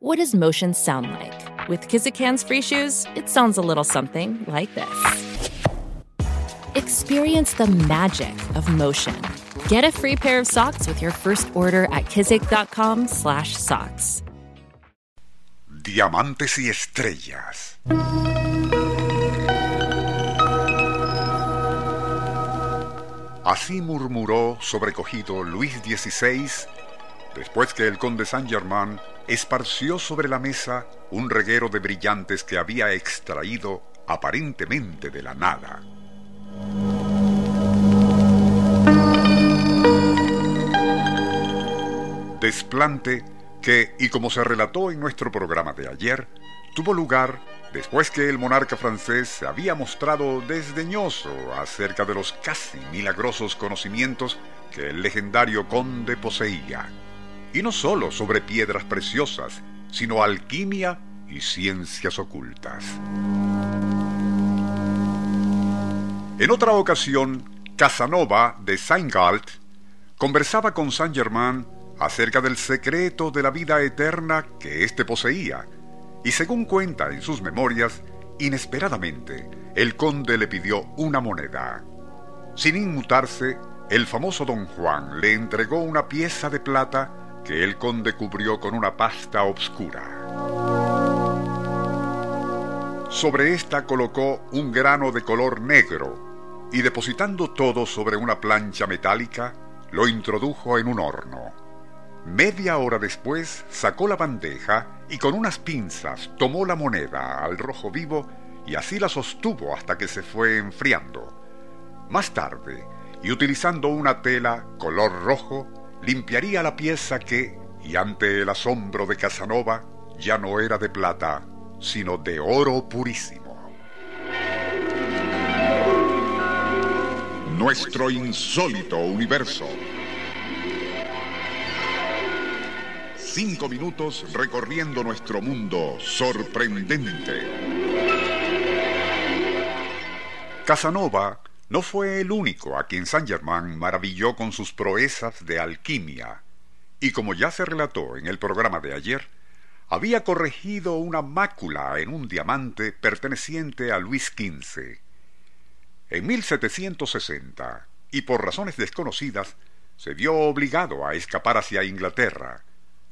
What does motion sound like? With Kizikans free shoes, it sounds a little something like this. Experience the magic of motion. Get a free pair of socks with your first order at kizik.com/socks. Diamantes y estrellas. Así murmuró sobrecogido Luis XVI después que el conde Saint-Germain esparció sobre la mesa un reguero de brillantes que había extraído aparentemente de la nada. Desplante que, y como se relató en nuestro programa de ayer, tuvo lugar después que el monarca francés se había mostrado desdeñoso acerca de los casi milagrosos conocimientos que el legendario conde poseía y no sólo sobre piedras preciosas, sino alquimia y ciencias ocultas. En otra ocasión, Casanova de Saint-Galt conversaba con Saint-Germain acerca del secreto de la vida eterna que éste poseía, y según cuenta en sus memorias, inesperadamente el conde le pidió una moneda. Sin inmutarse, el famoso don Juan le entregó una pieza de plata que el conde cubrió con una pasta obscura. Sobre esta colocó un grano de color negro y depositando todo sobre una plancha metálica, lo introdujo en un horno. Media hora después sacó la bandeja y con unas pinzas tomó la moneda al rojo vivo y así la sostuvo hasta que se fue enfriando. Más tarde, y utilizando una tela color rojo, limpiaría la pieza que, y ante el asombro de Casanova, ya no era de plata, sino de oro purísimo. Nuestro insólito universo. Cinco minutos recorriendo nuestro mundo sorprendente. Casanova no fue el único a quien Saint-Germain maravilló con sus proezas de alquimia, y como ya se relató en el programa de ayer, había corregido una mácula en un diamante perteneciente a Luis XV. En 1760, y por razones desconocidas, se vio obligado a escapar hacia Inglaterra,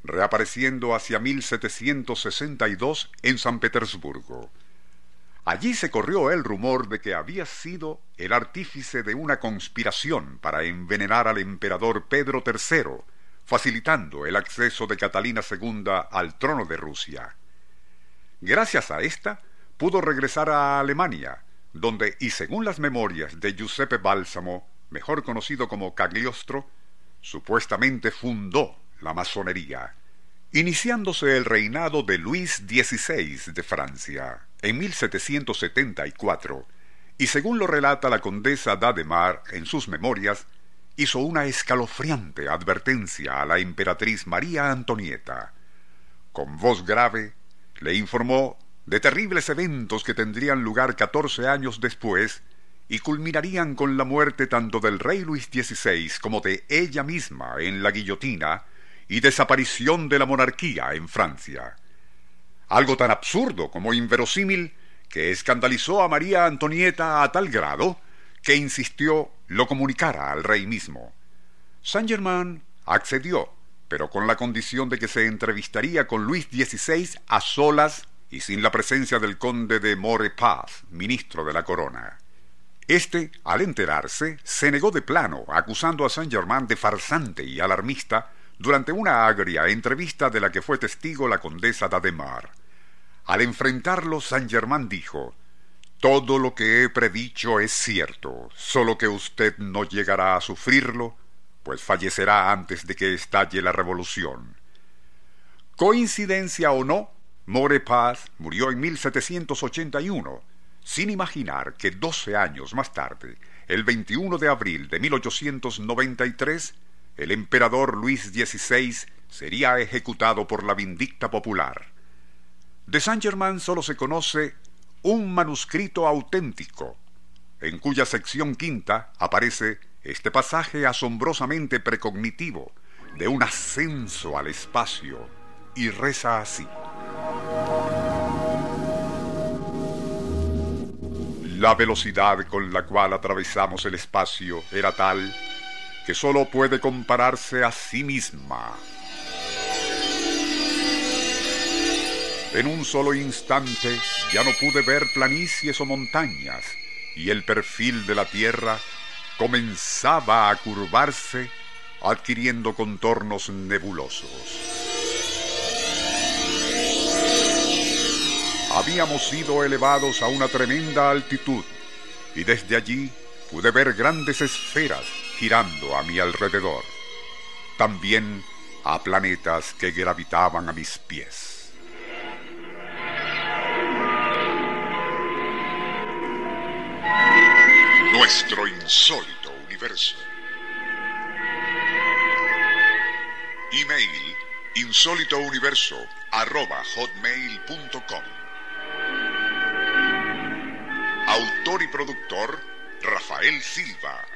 reapareciendo hacia 1762 en San Petersburgo. Allí se corrió el rumor de que había sido el artífice de una conspiración para envenenar al emperador Pedro III, facilitando el acceso de Catalina II al trono de Rusia. Gracias a esta, pudo regresar a Alemania, donde, y según las memorias de Giuseppe Bálsamo, mejor conocido como Cagliostro, supuestamente fundó la masonería, iniciándose el reinado de Luis XVI de Francia en 1774, y según lo relata la condesa d'Ademar en sus memorias, hizo una escalofriante advertencia a la emperatriz María Antonieta. Con voz grave, le informó de terribles eventos que tendrían lugar catorce años después y culminarían con la muerte tanto del rey Luis XVI como de ella misma en la guillotina y desaparición de la monarquía en Francia algo tan absurdo como inverosímil que escandalizó a María Antonieta a tal grado que insistió lo comunicara al rey mismo. Saint Germain accedió, pero con la condición de que se entrevistaría con Luis XVI a solas y sin la presencia del conde de Maurepas, ministro de la corona. Este, al enterarse, se negó de plano, acusando a Saint Germain de farsante y alarmista durante una agria entrevista de la que fue testigo la condesa d'Ademar. Al enfrentarlo, Saint Germain dijo, Todo lo que he predicho es cierto, solo que usted no llegará a sufrirlo, pues fallecerá antes de que estalle la revolución. Coincidencia o no, Maurepas murió en 1781, sin imaginar que doce años más tarde, el 21 de abril de 1893, el emperador Luis XVI sería ejecutado por la vindicta popular. De Saint-Germain solo se conoce un manuscrito auténtico, en cuya sección quinta aparece este pasaje asombrosamente precognitivo de un ascenso al espacio, y reza así. La velocidad con la cual atravesamos el espacio era tal que sólo puede compararse a sí misma. En un solo instante ya no pude ver planicies o montañas y el perfil de la Tierra comenzaba a curvarse adquiriendo contornos nebulosos. Habíamos sido elevados a una tremenda altitud y desde allí pude ver grandes esferas girando a mi alrededor. También a planetas que gravitaban a mis pies. Nuestro insólito universo. Email insólitouniverso.com Autor y productor Rafael Silva.